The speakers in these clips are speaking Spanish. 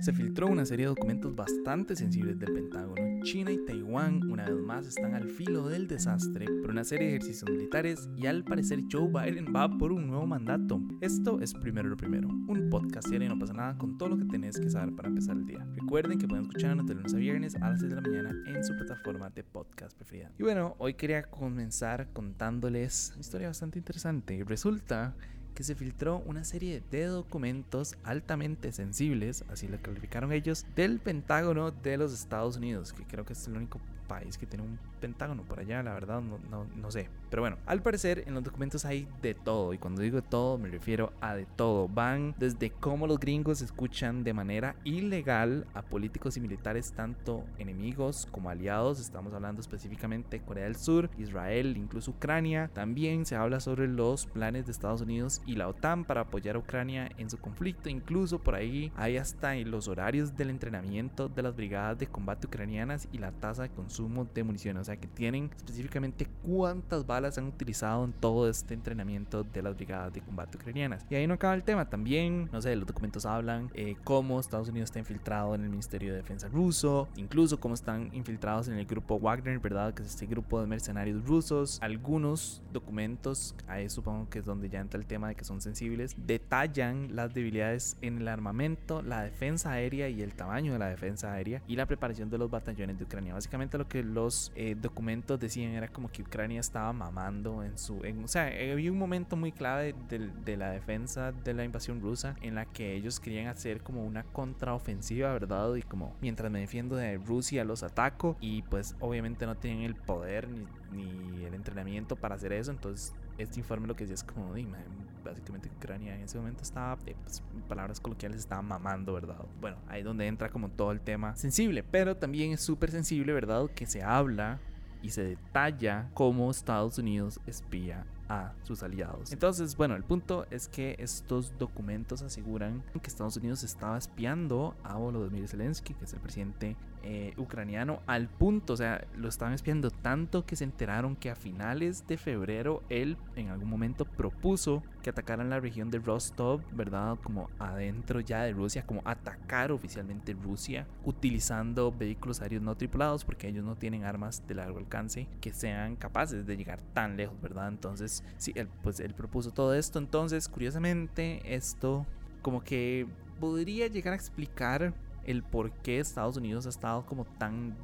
Se filtró una serie de documentos bastante sensibles del Pentágono. China y Taiwán una vez más están al filo del desastre por una serie de ejercicios militares y al parecer Joe Biden va por un nuevo mandato. Esto es Primero lo Primero, un podcast serio y no pasa nada con todo lo que tenés que saber para empezar el día. Recuerden que pueden escucharnos de lunes a viernes a las 6 de la mañana en su plataforma de podcast preferida. Y bueno, hoy quería comenzar contándoles una historia bastante interesante. Resulta que se filtró una serie de documentos altamente sensibles, así lo calificaron ellos, del Pentágono de los Estados Unidos, que creo que es el único país que tiene un pentágono por allá, la verdad no, no, no, sé. Pero bueno, al parecer en los documentos hay de todo, y cuando digo todo me refiero a de todo. Van desde cómo los gringos escuchan de manera ilegal a políticos y militares, tanto enemigos como aliados. Estamos hablando específicamente de Corea del Sur, Israel, incluso Ucrania. También se habla sobre los planes de Estados Unidos y la OTAN para apoyar a Ucrania en su conflicto. Incluso por ahí hay hasta los horarios del entrenamiento de las brigadas de combate ucranianas y la tasa de consumo de municiones, o sea que tienen específicamente cuántas balas han utilizado en todo este entrenamiento de las brigadas de combate ucranianas. Y ahí no acaba el tema, también, no sé, los documentos hablan eh, cómo Estados Unidos está infiltrado en el Ministerio de Defensa ruso, incluso cómo están infiltrados en el grupo Wagner, ¿verdad? Que es este grupo de mercenarios rusos. Algunos documentos, ahí supongo que es donde ya entra el tema de que son sensibles, detallan las debilidades en el armamento, la defensa aérea y el tamaño de la defensa aérea y la preparación de los batallones de Ucrania. Básicamente lo que los eh, documentos decían era como que Ucrania estaba mamando en su... o sea, había un momento muy clave de, de, la defensa de la invasión rusa en la que ellos querían hacer como una contraofensiva, ¿verdad? Y como mientras me defiendo de Rusia los ataco y pues obviamente no tienen el poder ni, ni el entrenamiento para hacer eso, entonces este informe lo que decía es como, básicamente Ucrania en ese momento estaba, eh, pues, en palabras coloquiales, estaba mamando, ¿verdad? Bueno, ahí es donde entra como todo el tema sensible, pero también es súper sensible, ¿verdad? Que se habla y se detalla cómo Estados Unidos espía a sus aliados. Entonces, bueno, el punto es que estos documentos aseguran que Estados Unidos estaba espiando a Volodymyr Zelensky, que es el presidente eh, ucraniano, al punto, o sea, lo estaban espiando tanto que se enteraron que a finales de febrero él en algún momento propuso que atacaran la región de Rostov, ¿verdad? Como adentro ya de Rusia, como atacar oficialmente Rusia utilizando vehículos aéreos no tripulados porque ellos no tienen armas de largo alcance que sean capaces de llegar tan lejos, ¿verdad? Entonces, sí, él, pues él propuso todo esto. Entonces, curiosamente, esto como que podría llegar a explicar el por qué Estados Unidos ha estado como tan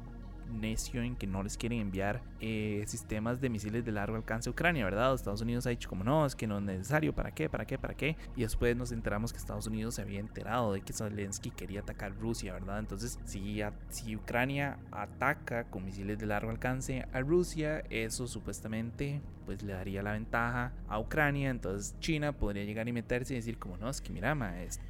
necio en que no les quieren enviar eh, sistemas de misiles de largo alcance a Ucrania, ¿verdad? Estados Unidos ha dicho como no, es que no es necesario, ¿para qué? ¿Para qué? ¿Para qué? Y después nos enteramos que Estados Unidos se había enterado de que Zelensky quería atacar Rusia, ¿verdad? Entonces, si, si Ucrania ataca con misiles de largo alcance a Rusia, eso supuestamente pues le daría la ventaja a Ucrania, entonces China podría llegar y meterse y decir como no, es que mira,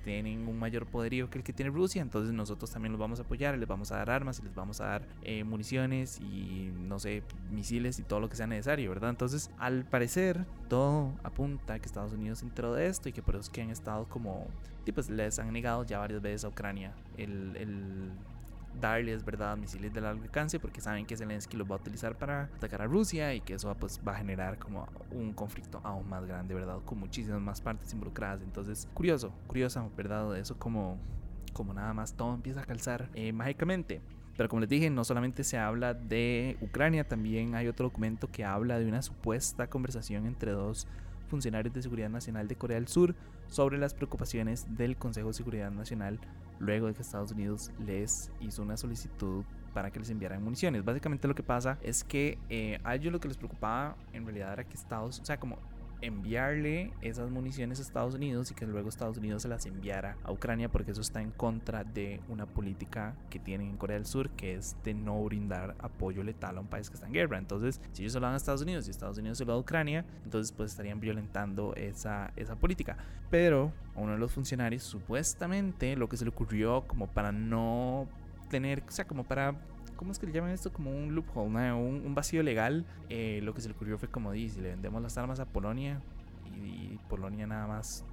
tienen un mayor poderío que el que tiene Rusia, entonces nosotros también los vamos a apoyar, les vamos a dar armas y les vamos a dar eh, municiones y no sé, misiles y todo lo que sea necesario, ¿verdad? Entonces, al parecer, todo apunta a que Estados Unidos entró de esto y que por eso es que han estado como, pues les han negado ya varias veces a Ucrania el, el darles, ¿verdad?, misiles de largo alcance porque saben que Zelensky los va a utilizar para atacar a Rusia y que eso pues, va a generar como un conflicto aún más grande, ¿verdad?, con muchísimas más partes involucradas. Entonces, curioso, curioso, ¿verdad?, eso como, como nada más todo empieza a calzar eh, mágicamente. Pero como les dije, no solamente se habla de Ucrania, también hay otro documento que habla de una supuesta conversación entre dos funcionarios de seguridad nacional de Corea del Sur sobre las preocupaciones del Consejo de Seguridad Nacional luego de que Estados Unidos les hizo una solicitud para que les enviaran municiones. Básicamente lo que pasa es que eh, a ellos lo que les preocupaba en realidad era que Estados, o sea, como enviarle esas municiones a Estados Unidos y que luego Estados Unidos se las enviara a Ucrania porque eso está en contra de una política que tienen en Corea del Sur que es de no brindar apoyo letal a un país que está en guerra. Entonces, si ellos se lo dan a Estados Unidos y Estados Unidos se lo da a Ucrania, entonces pues estarían violentando esa, esa política. Pero a uno de los funcionarios supuestamente lo que se le ocurrió como para no tener, o sea, como para ¿cómo es que le llaman esto? Como un loophole, un, vacío legal. Eh, lo que se le ocurrió fue como, di, si le vendemos las armas a Polonia y, Polonia nada más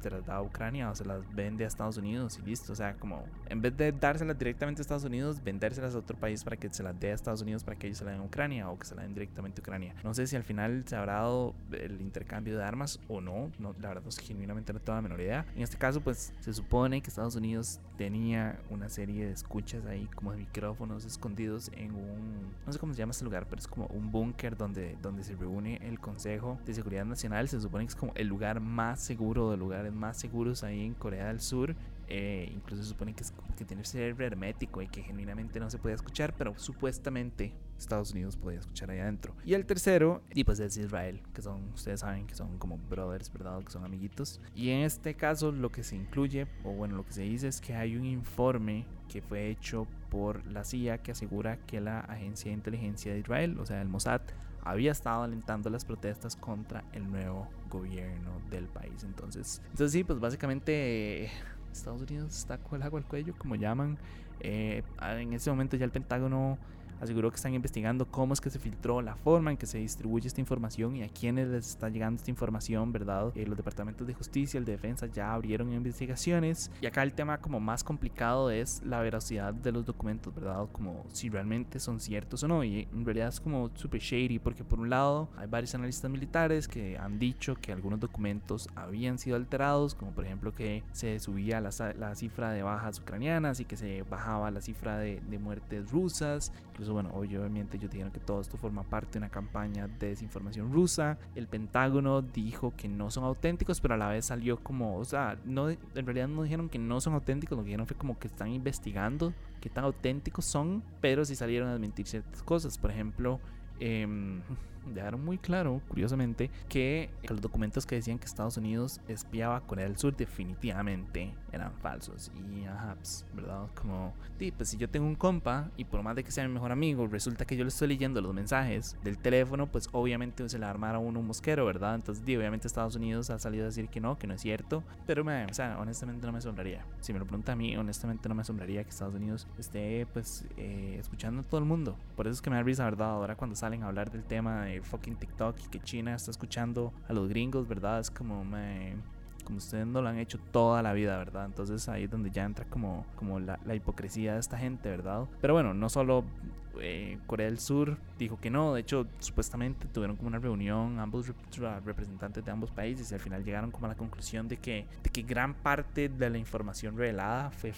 se las da a Ucrania o se las vende a Estados Unidos y listo. O sea, como en vez de dárselas directamente a Estados Unidos, vendérselas a otro país para que se las dé a Estados Unidos para que ellos se las den a Ucrania o que se las den directamente a Ucrania. No sé si al final se habrá dado el intercambio de armas o no. no la verdad, es genuinamente no tengo la menor idea. En este caso, pues se supone que Estados Unidos tenía una serie de escuchas ahí como de micrófonos escondidos en un, no sé cómo se llama este lugar, pero es como un búnker donde, donde se reúne el Consejo de Seguridad Nacional. Se supone que es como el lugar más seguro de lugares más seguros ahí en Corea del Sur. Eh, incluso se supone que, es, que tiene ser hermético y que genuinamente no se puede escuchar, pero supuestamente Estados Unidos podía escuchar ahí adentro. Y el tercero, y pues es Israel, que son, ustedes saben que son como brothers, ¿verdad? Que son amiguitos. Y en este caso lo que se incluye, o bueno, lo que se dice es que hay un informe que fue hecho por la CIA que asegura que la agencia de inteligencia de Israel, o sea, el Mossad, había estado alentando las protestas contra el nuevo gobierno del país. Entonces, entonces sí, pues básicamente Estados Unidos está con el agua al cuello, como llaman. Eh, en ese momento ya el Pentágono aseguró que están investigando cómo es que se filtró, la forma en que se distribuye esta información y a quiénes les está llegando esta información, ¿verdad? Eh, los departamentos de justicia, el de defensa ya abrieron investigaciones y acá el tema como más complicado es la veracidad de los documentos, ¿verdad? Como si realmente son ciertos o no y en realidad es como super shady porque por un lado hay varios analistas militares que han dicho que algunos documentos habían sido alterados, como por ejemplo que se subía la, la cifra de bajas ucranianas y que se bajaba la cifra de, de muertes rusas, incluso bueno, obviamente ellos dijeron que todo esto forma parte de una campaña de desinformación rusa. El Pentágono dijo que no son auténticos, pero a la vez salió como, o sea, no, en realidad no dijeron que no son auténticos, lo que dijeron fue como que están investigando qué tan auténticos son, pero sí salieron a desmentir ciertas cosas. Por ejemplo, eh, dejaron muy claro, curiosamente, que los documentos que decían que Estados Unidos espiaba a Corea del Sur definitivamente eran falsos. Y ajá, pues, ¿verdad? Como, sí, pues si yo tengo un compa y por más de que sea mi mejor amigo, resulta que yo le estoy leyendo los mensajes del teléfono, pues obviamente se le armará a uno un mosquero, ¿verdad? Entonces, sí, obviamente Estados Unidos ha salido a decir que no, que no es cierto. Pero, me, o sea, honestamente no me asombraría. Si me lo pregunta a mí, honestamente no me asombraría que Estados Unidos esté, pues, eh, escuchando a todo el mundo. Por eso es que me da risa, ¿verdad? Ahora cuando salen a hablar del tema de fucking TikTok y que China está escuchando a los gringos, ¿verdad? Es como, me, como ustedes no lo han hecho toda la vida, ¿verdad? Entonces ahí es donde ya entra como, como la, hipocresía de esta gente, ¿verdad? Pero bueno, no solo eh, Corea del Sur dijo que no, de hecho supuestamente tuvieron como una reunión ambos representantes de ambos países y al final llegaron como a la conclusión de que, de que gran parte de la información revelada fue,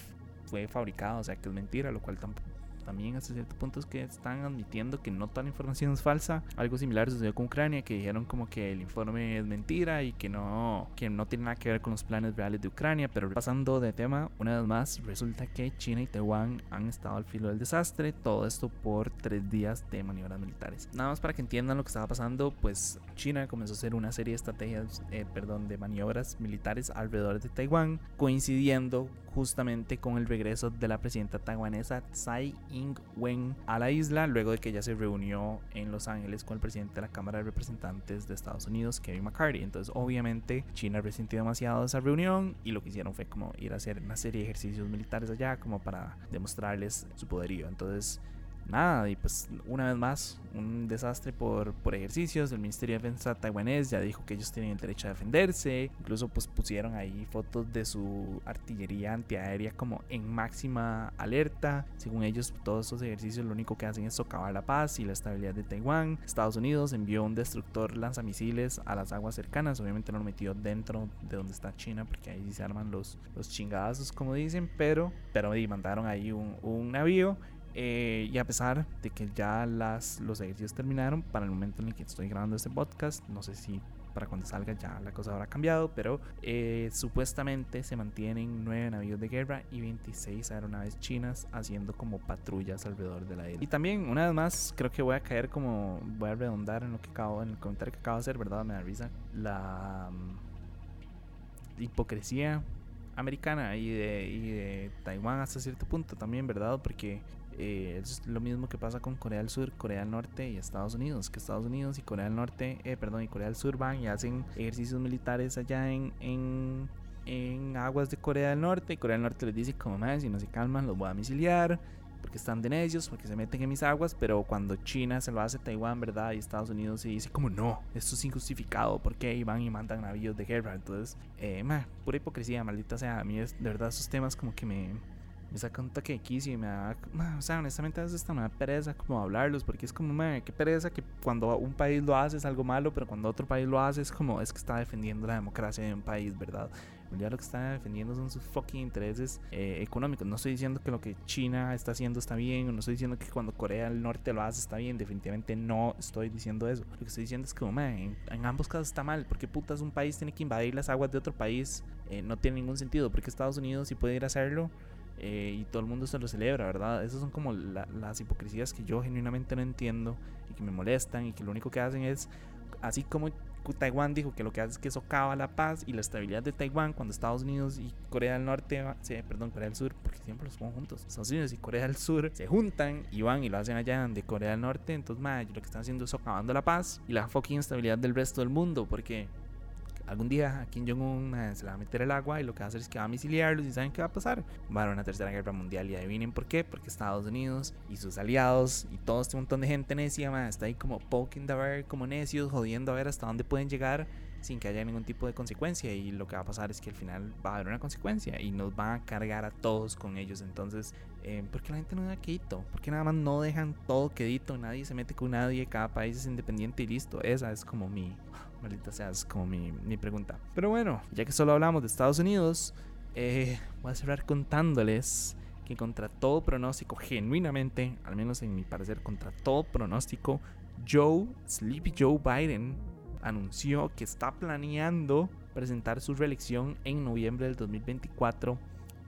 fue fabricada, o sea que es mentira, lo cual tampoco también hasta cierto punto es que están admitiendo que no toda la información es falsa. Algo similar sucedió con Ucrania, que dijeron como que el informe es mentira y que no, que no tiene nada que ver con los planes reales de Ucrania. Pero pasando de tema, una vez más, resulta que China y Taiwán han estado al filo del desastre. Todo esto por tres días de maniobras militares. Nada más para que entiendan lo que estaba pasando, pues China comenzó a hacer una serie de estrategias, eh, perdón, de maniobras militares alrededor de Taiwán, coincidiendo justamente con el regreso de la presidenta taiwanesa Tsai Ing-wen a la isla luego de que ella se reunió en Los Ángeles con el presidente de la Cámara de Representantes de Estados Unidos, Kevin McCarthy. Entonces, obviamente, China resintió demasiado esa reunión y lo que hicieron fue como ir a hacer una serie de ejercicios militares allá como para demostrarles su poderío. Entonces, nada, y pues una vez más, un desastre por, por ejercicios. El Ministerio de Defensa taiwanés ya dijo que ellos tienen el derecho a defenderse. Incluso pues pusieron ahí fotos de su artillería antiaérea como en máxima alerta. Según ellos, todos esos ejercicios lo único que hacen es socavar la paz y la estabilidad de Taiwán. Estados Unidos envió un destructor lanzamisiles a las aguas cercanas. Obviamente no lo metió dentro de donde está China porque ahí se arman los, los chingadazos como dicen. Pero, pero mandaron ahí un, un navío eh, y a pesar de que ya las, los ejercicios terminaron, para el momento en el que estoy grabando este podcast, no sé si para cuando salga ya la cosa habrá cambiado, pero eh, supuestamente se mantienen 9 navíos de guerra y 26 aeronaves chinas haciendo como patrullas alrededor de la isla. Y también, una vez más, creo que voy a caer como, voy a redondar en lo que acabo, en el comentario que acabo de hacer, ¿verdad? Me da risa. La mm, hipocresía americana y de, y de Taiwán hasta cierto punto también, ¿verdad? Porque eh, es lo mismo que pasa con Corea del Sur, Corea del Norte y Estados Unidos, que Estados Unidos y Corea del Norte, eh, perdón, y Corea del Sur van y hacen ejercicios militares allá en, en, en aguas de Corea del Norte y Corea del Norte les dice como más, si no se calman los voy a misiliar porque están de necios, porque se meten en mis aguas, pero cuando China se lo hace Taiwán, ¿verdad? Y Estados Unidos se dice como no, esto es injustificado, porque qué? van y mandan navíos de guerra. Entonces, eh, pura hipocresía, maldita sea. A mí es, de verdad esos temas como que me, me saca un toque quicio y me da, o sea, honestamente a veces me da pereza como hablarlos, porque es como, man, qué pereza que cuando un país lo hace es algo malo, pero cuando otro país lo hace es como, es que está defendiendo la democracia de un país, ¿verdad? Ya lo que está defendiendo son sus fucking intereses eh, económicos. No estoy diciendo que lo que China está haciendo está bien, o no estoy diciendo que cuando Corea del Norte lo hace está bien, definitivamente no estoy diciendo eso. Lo que estoy diciendo es que, man, en, ambos casos está mal, porque putas un país tiene que invadir las aguas de otro país, eh, no tiene ningún sentido, porque Estados Unidos si puede ir a hacerlo, eh, y todo el mundo se lo celebra, ¿verdad? Esas son como las hipocresías que yo genuinamente no entiendo y que me molestan y que lo único que hacen es, así como Taiwán dijo que lo que hace es que socava la paz y la estabilidad de Taiwán cuando Estados Unidos y Corea del Norte, sí, perdón, Corea del Sur, porque siempre los pongo juntos, Estados Unidos y Corea del Sur se juntan y van y lo hacen allá de Corea del Norte, entonces, ma, lo que están haciendo es socavando la paz y la fucking estabilidad del resto del mundo, porque algún día a Kim Jong-un eh, se le va a meter el agua y lo que va a hacer es que va a misiliarlos y ¿saben qué va a pasar? Va a haber una tercera guerra mundial y adivinen por qué, porque Estados Unidos y sus aliados y todo este montón de gente necia está ahí como poking the bear, como necios, jodiendo a ver hasta dónde pueden llegar sin que haya ningún tipo de consecuencia y lo que va a pasar es que al final va a haber una consecuencia y nos va a cargar a todos con ellos entonces eh, ¿por qué la gente no da quedito? ¿por qué nada más no dejan todo quedito? nadie se mete con nadie, cada país es independiente y listo esa es como mi maldita sea, es como mi, mi pregunta. Pero bueno, ya que solo hablamos de Estados Unidos, eh, voy a cerrar contándoles que contra todo pronóstico, genuinamente, al menos en mi parecer, contra todo pronóstico, Joe, Sleepy Joe Biden, anunció que está planeando presentar su reelección en noviembre del 2024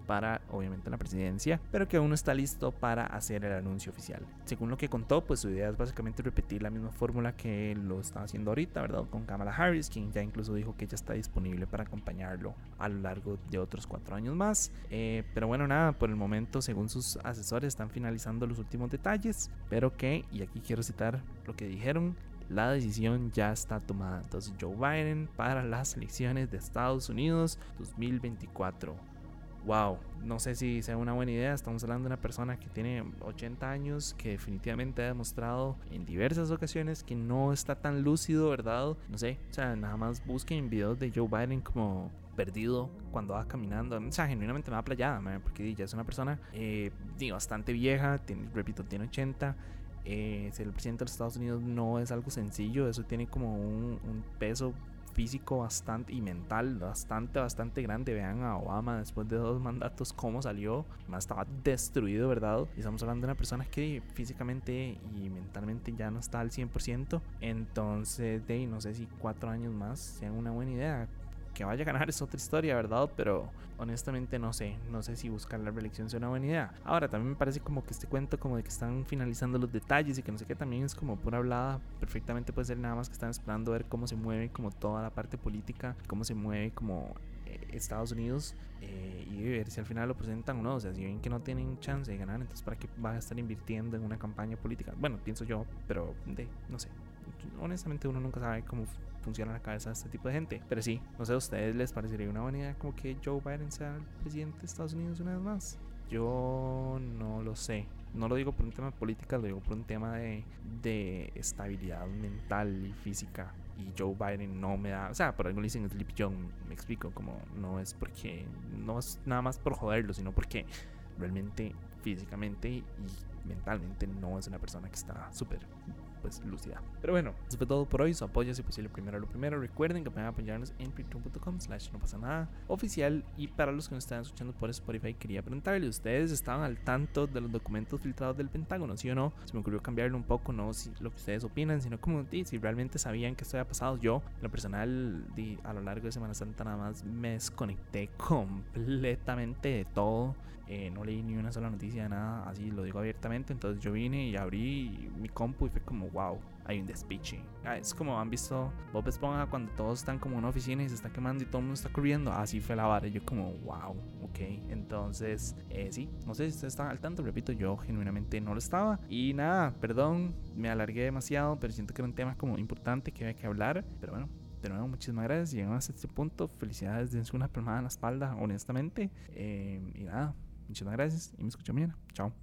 para obviamente la presidencia, pero que aún no está listo para hacer el anuncio oficial. Según lo que contó, pues su idea es básicamente repetir la misma fórmula que lo está haciendo ahorita, ¿verdad? Con Kamala Harris, quien ya incluso dijo que ya está disponible para acompañarlo a lo largo de otros cuatro años más. Eh, pero bueno, nada, por el momento, según sus asesores, están finalizando los últimos detalles, pero que, y aquí quiero citar lo que dijeron, la decisión ya está tomada. Entonces Joe Biden para las elecciones de Estados Unidos 2024 wow, no sé si sea una buena idea. Estamos hablando de una persona que tiene 80 años, que definitivamente ha demostrado en diversas ocasiones que no está tan lúcido, ¿verdad? No sé, o sea, nada más busquen videos de Joe Biden como perdido cuando va caminando. O sea, genuinamente me va playada, porque ya es una persona eh, bastante vieja, tiene, repito, tiene 80. Eh, ser el presidente de los Estados Unidos no es algo sencillo, eso tiene como un peso físico bastante y mental bastante, bastante grande. Vean a Obama después de dos mandatos, cómo salió. Más estaba destruido, ¿verdad? Y estamos hablando de una persona que físicamente y mentalmente ya no está al 100%. Entonces, de no sé si cuatro años más sean una buena idea que vaya a ganar es otra historia, ¿verdad? Pero honestamente no sé, no sé si buscar la reelección sea una buena idea. Ahora, también me parece como que este cuento como de que están finalizando los detalles y que no sé qué, también es como pura hablada. Perfectamente puede ser nada más que están esperando ver cómo se mueve como toda la parte política, cómo se mueve como eh, Estados Unidos eh, y ver si al final lo presentan o no. O sea, si ven que no tienen chance de ganar, entonces ¿para qué van a estar invirtiendo en una campaña política? Bueno, pienso yo, pero de, no sé. Honestamente uno nunca sabe cómo funciona la cabeza de este tipo de gente. Pero sí, no sé, ¿a ustedes les parecería una buena idea como que Joe Biden sea el presidente de Estados Unidos una vez más? Yo no lo sé. No lo digo por un tema de política, lo digo por un tema de, de estabilidad mental y física. Y Joe Biden no me da. O sea, por algo le dicen Sleepy John, me explico. Como no es porque. No es nada más por joderlo, sino porque realmente físicamente y mentalmente no es una persona que está súper pues lúcida. Pero bueno, eso fue todo por hoy. Su apoyo, si posible, primero lo primero. Recuerden que pueden apoyarnos en patreon.com slash no pasa nada oficial. Y para los que nos están escuchando por Spotify, quería preguntarle, ¿ustedes estaban al tanto de los documentos filtrados del Pentágono? ¿Sí o no? Se me ocurrió cambiarlo un poco, no si lo que ustedes opinan, sino como si realmente sabían que esto había pasado. Yo, en lo personal, a lo largo de Semana Santa nada más me desconecté completamente de todo. Eh, no leí ni una sola noticia, nada, así lo digo abiertamente. Entonces yo vine y abrí mi compu y fue como, wow, hay un despiche. Ah, es como han visto Bob Esponja cuando todos están como en una oficina y se está quemando y todo el mundo está corriendo. Así fue la vara. Yo como, wow, ok. Entonces, eh, sí, no sé si ustedes están al tanto. Repito, yo genuinamente no lo estaba. Y nada, perdón, me alargué demasiado, pero siento que era un tema como importante que había que hablar. Pero bueno, de nuevo, muchísimas gracias. Llegamos hasta este punto. Felicidades, dense una palmada en la espalda, honestamente. Eh, y nada, muchísimas gracias y me escucho mañana. Chao.